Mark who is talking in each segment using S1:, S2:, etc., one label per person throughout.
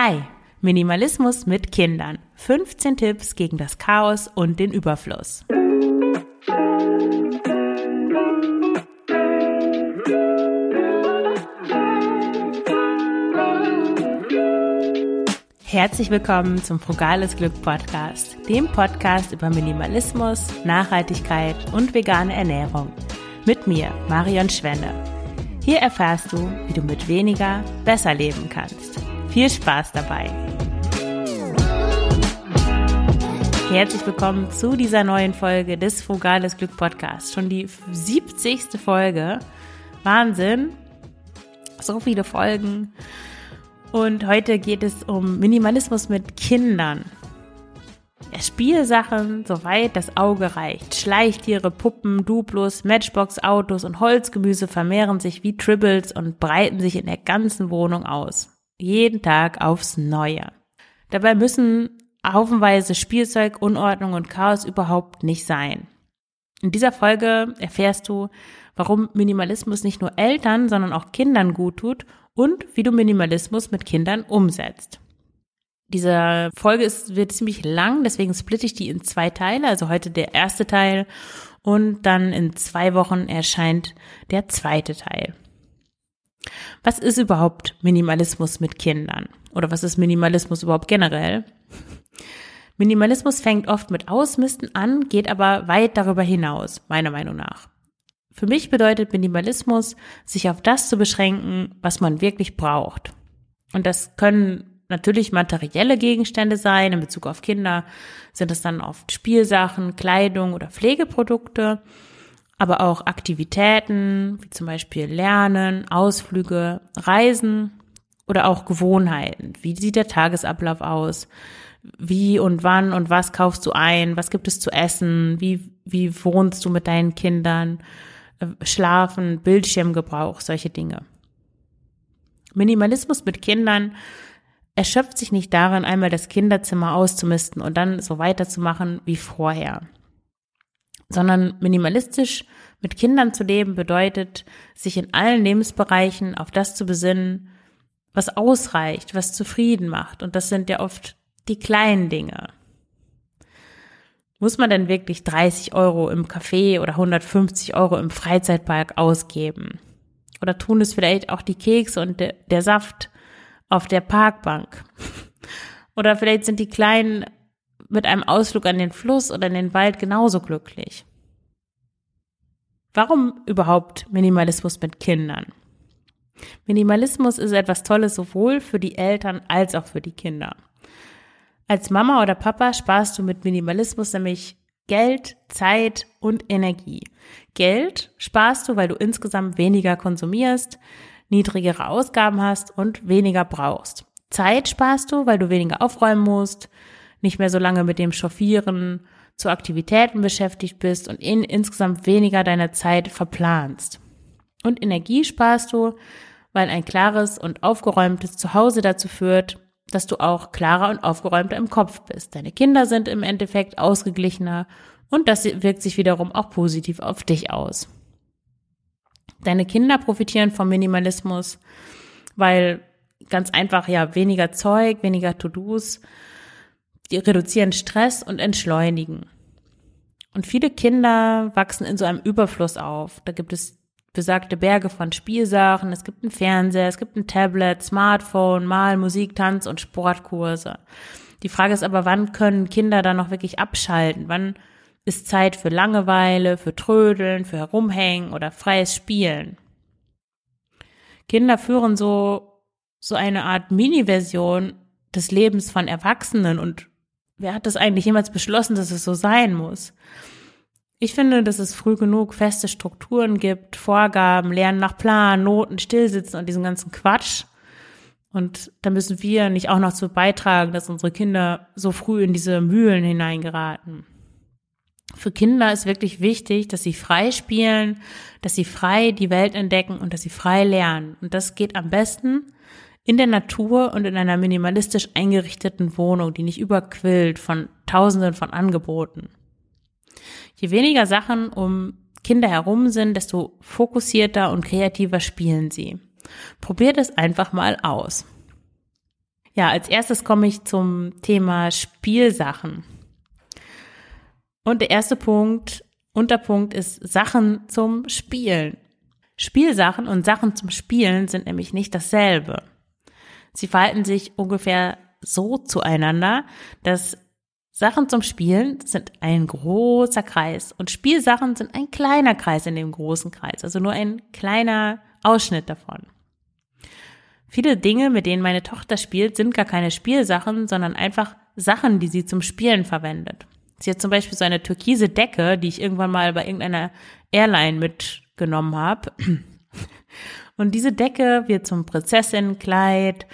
S1: Hi, Minimalismus mit Kindern. 15 Tipps gegen das Chaos und den Überfluss. Herzlich willkommen zum Frugales Glück Podcast, dem Podcast über Minimalismus, Nachhaltigkeit und vegane Ernährung. Mit mir, Marion Schwenne. Hier erfährst du, wie du mit weniger besser leben kannst. Viel Spaß dabei! Herzlich willkommen zu dieser neuen Folge des Frugales Glück Podcasts. Schon die 70. Folge. Wahnsinn. So viele Folgen. Und heute geht es um Minimalismus mit Kindern. Spielsachen, soweit das Auge reicht. Schleichtiere, Puppen, Duplos, Matchbox-Autos und Holzgemüse vermehren sich wie Tribbles und breiten sich in der ganzen Wohnung aus. Jeden Tag aufs Neue. Dabei müssen haufenweise Spielzeug, Unordnung und Chaos überhaupt nicht sein. In dieser Folge erfährst du, warum Minimalismus nicht nur Eltern, sondern auch Kindern gut tut und wie du Minimalismus mit Kindern umsetzt. Diese Folge ist, wird ziemlich lang, deswegen splitte ich die in zwei Teile. Also heute der erste Teil und dann in zwei Wochen erscheint der zweite Teil. Was ist überhaupt Minimalismus mit Kindern? Oder was ist Minimalismus überhaupt generell? Minimalismus fängt oft mit Ausmisten an, geht aber weit darüber hinaus, meiner Meinung nach. Für mich bedeutet Minimalismus, sich auf das zu beschränken, was man wirklich braucht. Und das können natürlich materielle Gegenstände sein. In Bezug auf Kinder sind es dann oft Spielsachen, Kleidung oder Pflegeprodukte, aber auch Aktivitäten, wie zum Beispiel Lernen, Ausflüge, Reisen oder auch Gewohnheiten. Wie sieht der Tagesablauf aus? Wie und wann und was kaufst du ein? Was gibt es zu essen? Wie, wie wohnst du mit deinen Kindern? Schlafen, Bildschirmgebrauch, solche Dinge. Minimalismus mit Kindern erschöpft sich nicht darin, einmal das Kinderzimmer auszumisten und dann so weiterzumachen wie vorher. Sondern minimalistisch mit Kindern zu leben bedeutet, sich in allen Lebensbereichen auf das zu besinnen, was ausreicht, was zufrieden macht. Und das sind ja oft die kleinen Dinge. Muss man denn wirklich 30 Euro im Café oder 150 Euro im Freizeitpark ausgeben? Oder tun es vielleicht auch die Kekse und der, der Saft auf der Parkbank. Oder vielleicht sind die Kleinen mit einem Ausflug an den Fluss oder in den Wald genauso glücklich. Warum überhaupt Minimalismus mit Kindern? Minimalismus ist etwas Tolles sowohl für die Eltern als auch für die Kinder. Als Mama oder Papa sparst du mit Minimalismus nämlich Geld, Zeit und Energie. Geld sparst du, weil du insgesamt weniger konsumierst niedrigere Ausgaben hast und weniger brauchst. Zeit sparst du, weil du weniger aufräumen musst, nicht mehr so lange mit dem Chauffieren zu Aktivitäten beschäftigt bist und in, insgesamt weniger deiner Zeit verplanst. Und Energie sparst du, weil ein klares und aufgeräumtes Zuhause dazu führt, dass du auch klarer und aufgeräumter im Kopf bist. Deine Kinder sind im Endeffekt ausgeglichener und das wirkt sich wiederum auch positiv auf dich aus. Deine Kinder profitieren vom Minimalismus, weil ganz einfach ja weniger Zeug, weniger To-Dos, die reduzieren Stress und entschleunigen. Und viele Kinder wachsen in so einem Überfluss auf. Da gibt es besagte Berge von Spielsachen, es gibt einen Fernseher, es gibt ein Tablet, Smartphone, Mal, Musik, Tanz und Sportkurse. Die Frage ist aber, wann können Kinder da noch wirklich abschalten? Wann ist Zeit für Langeweile, für Trödeln, für Herumhängen oder freies Spielen. Kinder führen so, so eine Art Mini-Version des Lebens von Erwachsenen und wer hat das eigentlich jemals beschlossen, dass es so sein muss? Ich finde, dass es früh genug feste Strukturen gibt, Vorgaben, Lernen nach Plan, Noten, Stillsitzen und diesen ganzen Quatsch. Und da müssen wir nicht auch noch zu beitragen, dass unsere Kinder so früh in diese Mühlen hineingeraten für Kinder ist wirklich wichtig, dass sie frei spielen, dass sie frei die Welt entdecken und dass sie frei lernen. Und das geht am besten in der Natur und in einer minimalistisch eingerichteten Wohnung, die nicht überquillt von Tausenden von Angeboten. Je weniger Sachen um Kinder herum sind, desto fokussierter und kreativer spielen sie. Probiert es einfach mal aus. Ja, als erstes komme ich zum Thema Spielsachen. Und der erste Punkt, Unterpunkt ist Sachen zum Spielen. Spielsachen und Sachen zum Spielen sind nämlich nicht dasselbe. Sie verhalten sich ungefähr so zueinander, dass Sachen zum Spielen sind ein großer Kreis und Spielsachen sind ein kleiner Kreis in dem großen Kreis, also nur ein kleiner Ausschnitt davon. Viele Dinge, mit denen meine Tochter spielt, sind gar keine Spielsachen, sondern einfach Sachen, die sie zum Spielen verwendet. Sie hat zum Beispiel so eine türkise Decke, die ich irgendwann mal bei irgendeiner Airline mitgenommen habe. Und diese Decke wird zum Prinzessinnenkleid,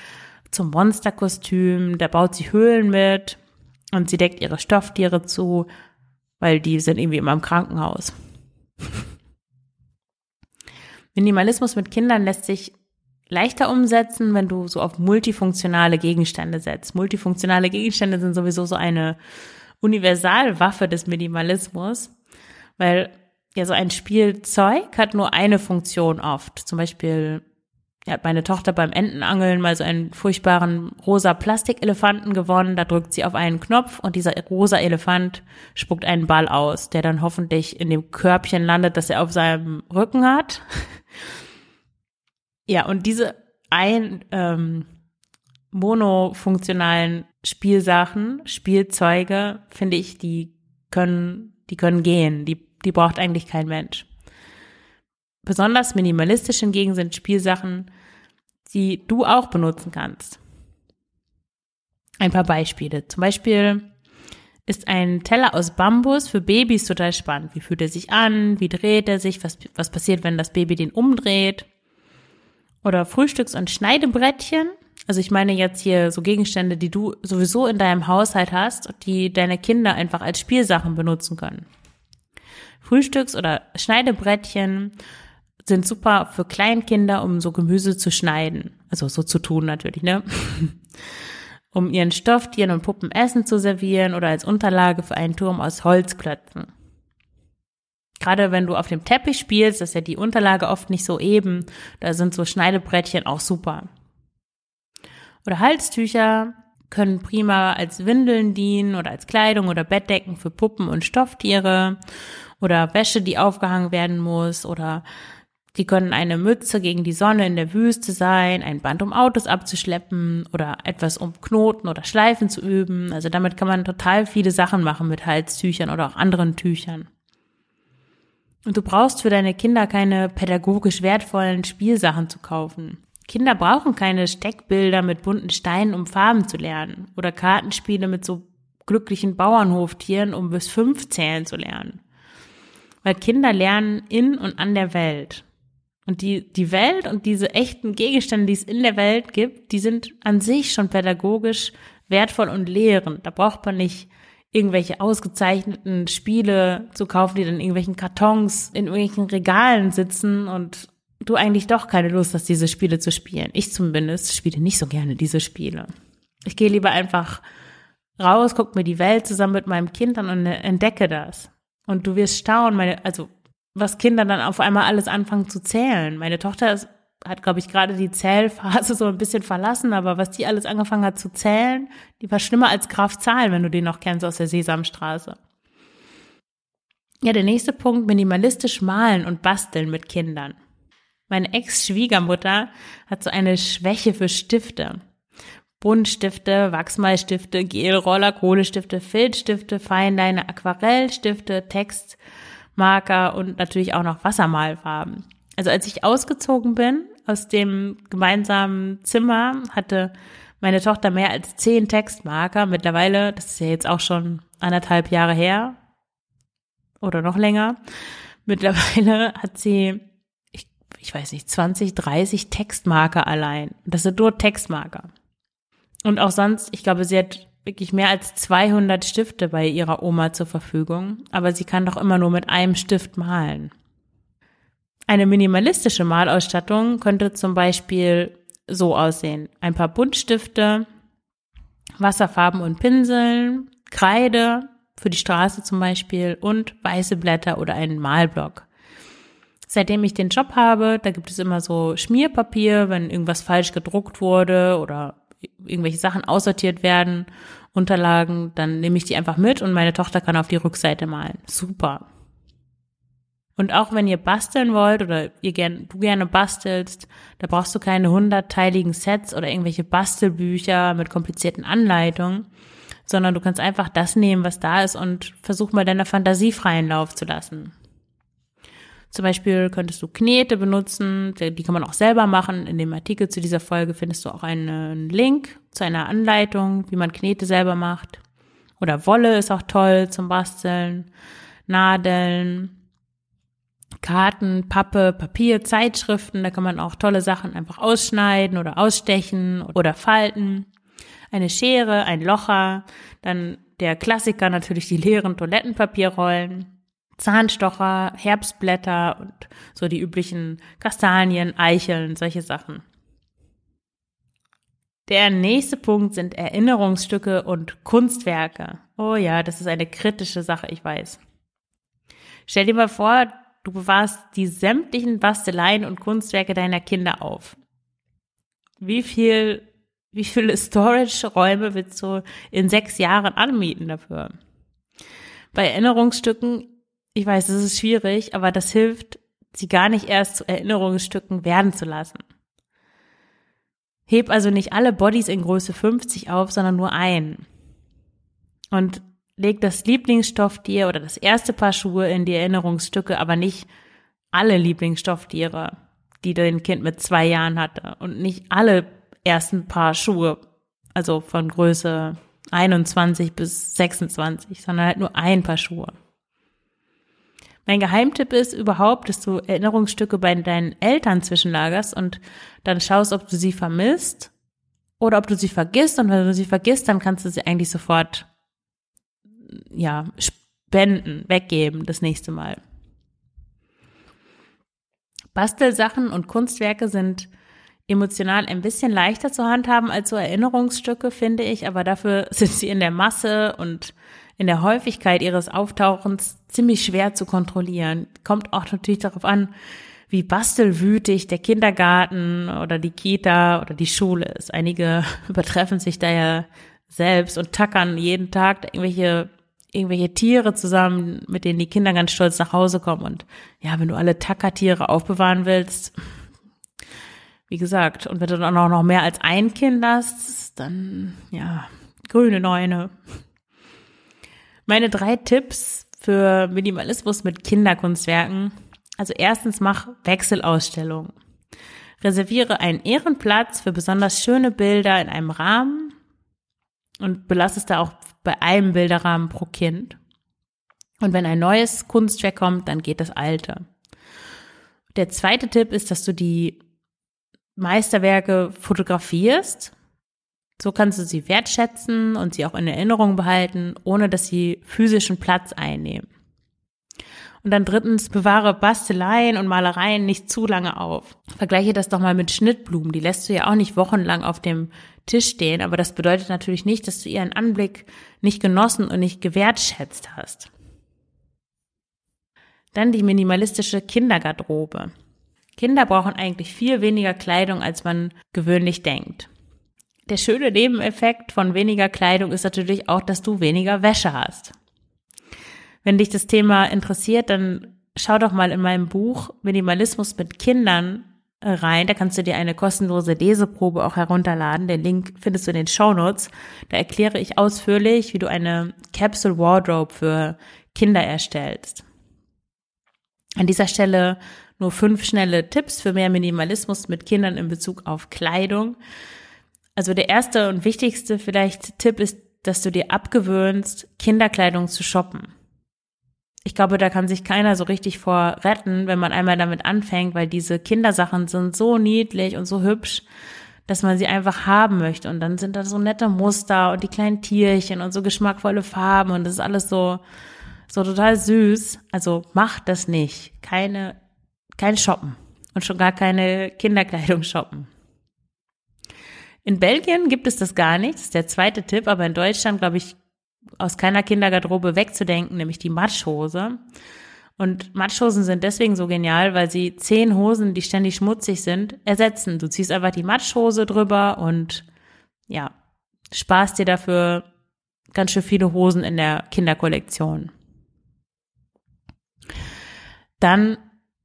S1: zum Monsterkostüm, da baut sie Höhlen mit und sie deckt ihre Stofftiere zu, weil die sind irgendwie immer im Krankenhaus. Minimalismus mit Kindern lässt sich leichter umsetzen, wenn du so auf multifunktionale Gegenstände setzt. Multifunktionale Gegenstände sind sowieso so eine Universalwaffe des Minimalismus, weil ja so ein Spielzeug hat nur eine Funktion oft. Zum Beispiel ja, hat meine Tochter beim Entenangeln mal so einen furchtbaren rosa Plastikelefanten gewonnen. Da drückt sie auf einen Knopf und dieser rosa Elefant spuckt einen Ball aus, der dann hoffentlich in dem Körbchen landet, das er auf seinem Rücken hat. Ja, und diese ein ähm, monofunktionalen Spielsachen, Spielzeuge, finde ich, die können, die können gehen. Die, die braucht eigentlich kein Mensch. Besonders minimalistisch hingegen sind Spielsachen, die du auch benutzen kannst. Ein paar Beispiele. Zum Beispiel ist ein Teller aus Bambus für Babys total spannend. Wie fühlt er sich an? Wie dreht er sich? Was, was passiert, wenn das Baby den umdreht? oder Frühstücks- und Schneidebrettchen. Also ich meine jetzt hier so Gegenstände, die du sowieso in deinem Haushalt hast, die deine Kinder einfach als Spielsachen benutzen können. Frühstücks- oder Schneidebrettchen sind super für Kleinkinder, um so Gemüse zu schneiden. Also so zu tun natürlich, ne? um ihren Stofftieren und Puppen Essen zu servieren oder als Unterlage für einen Turm aus Holzklötzen. Gerade wenn du auf dem Teppich spielst, ist ja die Unterlage oft nicht so eben. Da sind so Schneidebrettchen auch super. Oder Halstücher können prima als Windeln dienen oder als Kleidung oder Bettdecken für Puppen und Stofftiere oder Wäsche, die aufgehangen werden muss oder die können eine Mütze gegen die Sonne in der Wüste sein, ein Band, um Autos abzuschleppen oder etwas, um Knoten oder Schleifen zu üben. Also damit kann man total viele Sachen machen mit Halstüchern oder auch anderen Tüchern. Und du brauchst für deine Kinder keine pädagogisch wertvollen Spielsachen zu kaufen. Kinder brauchen keine Steckbilder mit bunten Steinen, um Farben zu lernen. Oder Kartenspiele mit so glücklichen Bauernhoftieren, um bis fünf zählen zu lernen. Weil Kinder lernen in und an der Welt. Und die, die Welt und diese echten Gegenstände, die es in der Welt gibt, die sind an sich schon pädagogisch wertvoll und lehrend. Da braucht man nicht irgendwelche ausgezeichneten Spiele zu kaufen, die dann in irgendwelchen Kartons in irgendwelchen Regalen sitzen und du eigentlich doch keine Lust hast, diese Spiele zu spielen. Ich zumindest spiele nicht so gerne diese Spiele. Ich gehe lieber einfach raus, guck mir die Welt zusammen mit meinem Kind an und entdecke das. Und du wirst staunen, meine, also was Kinder dann auf einmal alles anfangen zu zählen. Meine Tochter ist hat, glaube ich, gerade die Zählphase so ein bisschen verlassen, aber was die alles angefangen hat zu zählen, die war schlimmer als Graf Zahl, wenn du den noch kennst aus der Sesamstraße. Ja, der nächste Punkt, minimalistisch malen und basteln mit Kindern. Meine Ex-Schwiegermutter hat so eine Schwäche für Stifte. Buntstifte, Wachsmalstifte, Gelroller, Kohlestifte, Filzstifte, Feinleine, Aquarellstifte, Textmarker und natürlich auch noch Wassermalfarben. Also als ich ausgezogen bin, aus dem gemeinsamen Zimmer hatte meine Tochter mehr als zehn Textmarker. Mittlerweile, das ist ja jetzt auch schon anderthalb Jahre her oder noch länger. Mittlerweile hat sie, ich, ich weiß nicht, 20, 30 Textmarker allein. Das sind nur Textmarker. Und auch sonst, ich glaube, sie hat wirklich mehr als 200 Stifte bei ihrer Oma zur Verfügung, aber sie kann doch immer nur mit einem Stift malen. Eine minimalistische Malausstattung könnte zum Beispiel so aussehen. Ein paar Buntstifte, Wasserfarben und Pinseln, Kreide für die Straße zum Beispiel und weiße Blätter oder einen Malblock. Seitdem ich den Job habe, da gibt es immer so Schmierpapier, wenn irgendwas falsch gedruckt wurde oder irgendwelche Sachen aussortiert werden, Unterlagen, dann nehme ich die einfach mit und meine Tochter kann auf die Rückseite malen. Super. Und auch wenn ihr basteln wollt oder ihr gern, du gerne bastelst, da brauchst du keine hundertteiligen Sets oder irgendwelche Bastelbücher mit komplizierten Anleitungen, sondern du kannst einfach das nehmen, was da ist und versuch mal deiner Fantasie freien Lauf zu lassen. Zum Beispiel könntest du Knete benutzen, die kann man auch selber machen. In dem Artikel zu dieser Folge findest du auch einen Link zu einer Anleitung, wie man Knete selber macht. Oder Wolle ist auch toll zum Basteln, Nadeln, Karten, Pappe, Papier, Zeitschriften, da kann man auch tolle Sachen einfach ausschneiden oder ausstechen oder falten. Eine Schere, ein Locher, dann der Klassiker natürlich die leeren Toilettenpapierrollen, Zahnstocher, Herbstblätter und so die üblichen Kastanien, Eicheln, solche Sachen. Der nächste Punkt sind Erinnerungsstücke und Kunstwerke. Oh ja, das ist eine kritische Sache, ich weiß. Stell dir mal vor, Du bewahrst die sämtlichen Basteleien und Kunstwerke deiner Kinder auf. Wie viel, wie viele Storage-Räume willst du in sechs Jahren anmieten dafür? Bei Erinnerungsstücken, ich weiß, es ist schwierig, aber das hilft, sie gar nicht erst zu Erinnerungsstücken werden zu lassen. Heb also nicht alle Bodies in Größe 50 auf, sondern nur einen. Und leg das Lieblingsstofftier oder das erste Paar Schuhe in die Erinnerungsstücke, aber nicht alle Lieblingsstofftiere, die dein Kind mit zwei Jahren hatte und nicht alle ersten Paar Schuhe, also von Größe 21 bis 26, sondern halt nur ein Paar Schuhe. Mein Geheimtipp ist überhaupt, dass du Erinnerungsstücke bei deinen Eltern zwischenlagerst und dann schaust, ob du sie vermisst oder ob du sie vergisst. Und wenn du sie vergisst, dann kannst du sie eigentlich sofort ja, spenden, weggeben das nächste Mal. Bastelsachen und Kunstwerke sind emotional ein bisschen leichter zu handhaben als so Erinnerungsstücke, finde ich, aber dafür sind sie in der Masse und in der Häufigkeit ihres Auftauchens ziemlich schwer zu kontrollieren. Kommt auch natürlich darauf an, wie bastelwütig der Kindergarten oder die Kita oder die Schule ist. Einige übertreffen sich da ja selbst und tackern jeden Tag irgendwelche irgendwelche Tiere zusammen, mit denen die Kinder ganz stolz nach Hause kommen. Und ja, wenn du alle Tackertiere aufbewahren willst, wie gesagt, und wenn du dann auch noch mehr als ein Kind hast, dann ja, grüne Neune. Meine drei Tipps für Minimalismus mit Kinderkunstwerken. Also erstens mach Wechselausstellungen. Reserviere einen Ehrenplatz für besonders schöne Bilder in einem Rahmen und belasse es da auch bei einem Bilderrahmen pro Kind. Und wenn ein neues Kunstwerk kommt, dann geht das alte. Der zweite Tipp ist, dass du die Meisterwerke fotografierst. So kannst du sie wertschätzen und sie auch in Erinnerung behalten, ohne dass sie physischen Platz einnehmen. Und dann drittens, bewahre Basteleien und Malereien nicht zu lange auf. Vergleiche das doch mal mit Schnittblumen. Die lässt du ja auch nicht wochenlang auf dem Tisch stehen, aber das bedeutet natürlich nicht, dass du ihren Anblick nicht genossen und nicht gewertschätzt hast. Dann die minimalistische Kindergarderobe. Kinder brauchen eigentlich viel weniger Kleidung, als man gewöhnlich denkt. Der schöne Nebeneffekt von weniger Kleidung ist natürlich auch, dass du weniger Wäsche hast. Wenn dich das Thema interessiert, dann schau doch mal in meinem Buch Minimalismus mit Kindern rein. Da kannst du dir eine kostenlose Leseprobe auch herunterladen. Den Link findest du in den Show Notes. Da erkläre ich ausführlich, wie du eine Capsule Wardrobe für Kinder erstellst. An dieser Stelle nur fünf schnelle Tipps für mehr Minimalismus mit Kindern in Bezug auf Kleidung. Also der erste und wichtigste vielleicht Tipp ist, dass du dir abgewöhnst, Kinderkleidung zu shoppen ich glaube, da kann sich keiner so richtig vor retten, wenn man einmal damit anfängt, weil diese Kindersachen sind so niedlich und so hübsch, dass man sie einfach haben möchte. Und dann sind da so nette Muster und die kleinen Tierchen und so geschmackvolle Farben und das ist alles so, so total süß. Also macht das nicht. Keine, kein Shoppen und schon gar keine Kinderkleidung shoppen. In Belgien gibt es das gar nicht, das ist der zweite Tipp, aber in Deutschland, glaube ich, aus keiner Kindergarderobe wegzudenken, nämlich die Matschhose. Und Matschhosen sind deswegen so genial, weil sie zehn Hosen, die ständig schmutzig sind, ersetzen. Du ziehst einfach die Matschhose drüber und ja, sparst dir dafür ganz schön viele Hosen in der Kinderkollektion. Dann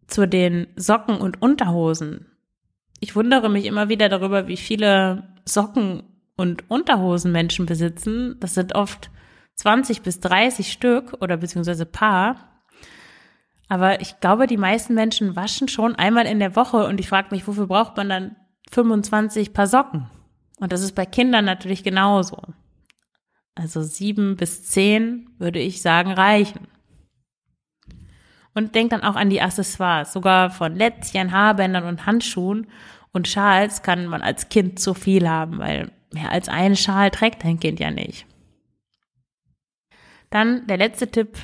S1: zu den Socken und Unterhosen. Ich wundere mich immer wieder darüber, wie viele Socken und Unterhosen Menschen besitzen. Das sind oft 20 bis 30 Stück oder beziehungsweise Paar. Aber ich glaube, die meisten Menschen waschen schon einmal in der Woche und ich frage mich, wofür braucht man dann 25 Paar Socken? Und das ist bei Kindern natürlich genauso. Also sieben bis zehn würde ich sagen reichen. Und denk dann auch an die Accessoires. Sogar von Lätzchen, Haarbändern und Handschuhen und Schals kann man als Kind zu viel haben, weil mehr als einen Schal trägt dein Kind ja nicht. Dann der letzte Tipp.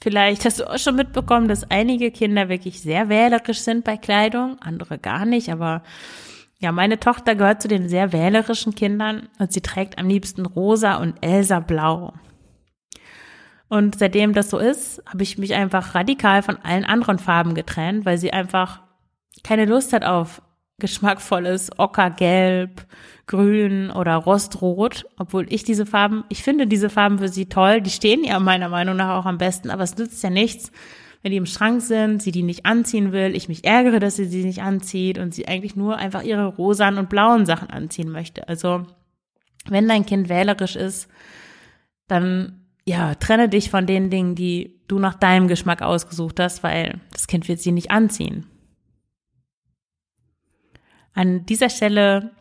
S1: Vielleicht hast du auch schon mitbekommen, dass einige Kinder wirklich sehr wählerisch sind bei Kleidung, andere gar nicht, aber ja, meine Tochter gehört zu den sehr wählerischen Kindern und sie trägt am liebsten rosa und Elsa blau. Und seitdem das so ist, habe ich mich einfach radikal von allen anderen Farben getrennt, weil sie einfach keine Lust hat auf geschmackvolles Ockergelb, Grün oder Rostrot, obwohl ich diese Farben, ich finde diese Farben für sie toll, die stehen ja meiner Meinung nach auch am besten, aber es nützt ja nichts, wenn die im Schrank sind, sie die nicht anziehen will, ich mich ärgere, dass sie sie nicht anzieht und sie eigentlich nur einfach ihre rosanen und blauen Sachen anziehen möchte. Also, wenn dein Kind wählerisch ist, dann ja, trenne dich von den Dingen, die du nach deinem Geschmack ausgesucht hast, weil das Kind wird sie nicht anziehen. An dieser Stelle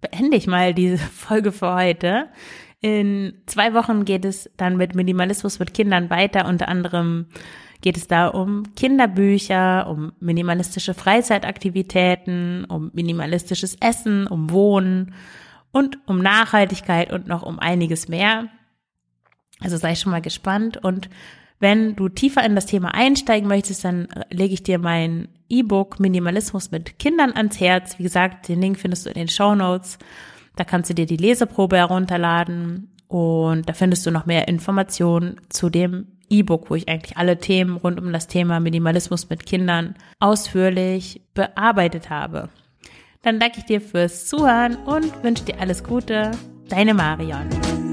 S1: beende ich mal diese Folge für heute. In zwei Wochen geht es dann mit Minimalismus mit Kindern weiter. Unter anderem geht es da um Kinderbücher, um minimalistische Freizeitaktivitäten, um minimalistisches Essen, um Wohnen und um Nachhaltigkeit und noch um einiges mehr. Also sei schon mal gespannt und wenn du tiefer in das Thema einsteigen möchtest, dann lege ich dir mein E-Book Minimalismus mit Kindern ans Herz. Wie gesagt, den Link findest du in den Show Notes. Da kannst du dir die Leseprobe herunterladen und da findest du noch mehr Informationen zu dem E-Book, wo ich eigentlich alle Themen rund um das Thema Minimalismus mit Kindern ausführlich bearbeitet habe. Dann danke ich dir fürs Zuhören und wünsche dir alles Gute. Deine Marion.